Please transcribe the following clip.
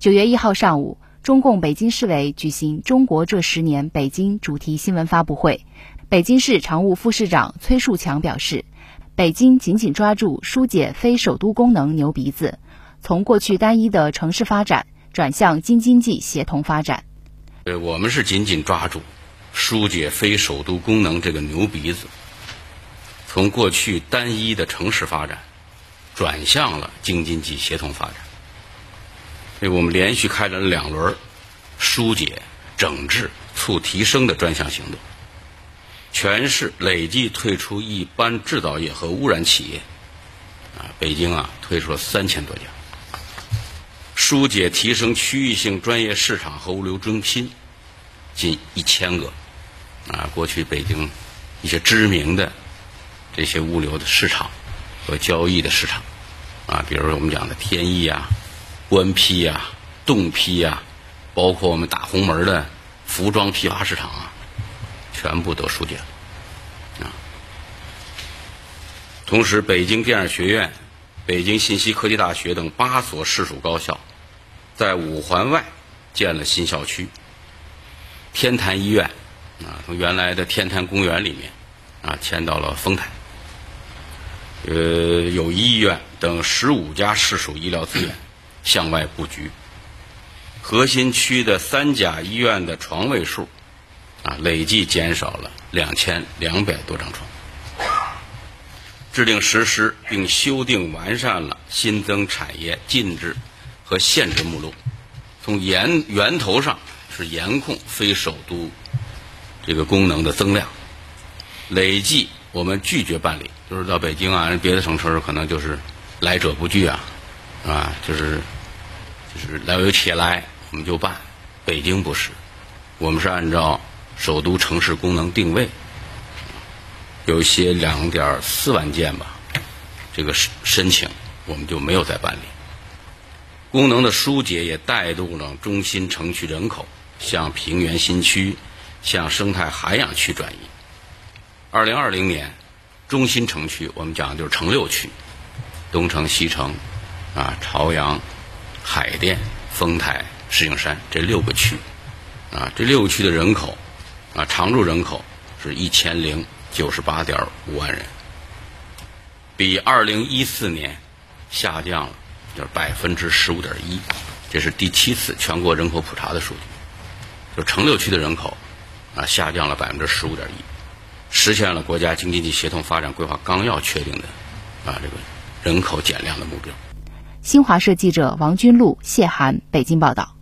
九月一号上午，中共北京市委举行“中国这十年”北京主题新闻发布会。北京市常务副市长崔树强表示，北京紧紧抓住疏解非首都功能牛鼻子，从过去单一的城市发展转向京津冀协同发展。呃，我们是紧紧抓住疏解非首都功能这个牛鼻子，从过去单一的城市发展转向了京津冀协同发展。所以我们连续开展了两轮疏解、整治、促提升的专项行动。全市累计退出一般制造业和污染企业，啊，北京啊退出了三千多家。疏解提升区域性专业市场和物流中心近一千个，啊，过去北京一些知名的这些物流的市场和交易的市场，啊，比如我们讲的天翼啊、官批呀、动批呀，包括我们大红门的服装批发市场啊。全部都疏解了，啊！同时，北京电影学院、北京信息科技大学等八所市属高校，在五环外建了新校区。天坛医院啊，从原来的天坛公园里面啊迁到了丰台。呃，友谊医院等十五家市属医疗资源向外布局。核心区的三甲医院的床位数。啊，累计减少了两千两百多张床。制定实施并修订完善了新增产业禁止和限制目录，从源源头上是严控非首都这个功能的增量。累计我们拒绝办理，就是到北京啊，别的省市可能就是来者不拒啊，啊，就是就是来有企业来我们就办，北京不是，我们是按照。首都城市功能定位，有一些两点四万件吧，这个申申请我们就没有再办理。功能的疏解也带动了中心城区人口向平原新区、向生态涵养区转移。二零二零年，中心城区我们讲的就是城六区，东城、西城、啊朝阳、海淀、丰台、石景山这六个区，啊这六个区的人口。啊，常住人口是一千零九十八点五万人，比二零一四年下降了，就是百分之十五点一。这是第七次全国人口普查的数据，就城六区的人口啊下降了百分之十五点一，实现了国家京津冀协同发展规划纲要确定的啊这个人口减量的目标。新华社记者王军路、谢涵北京报道。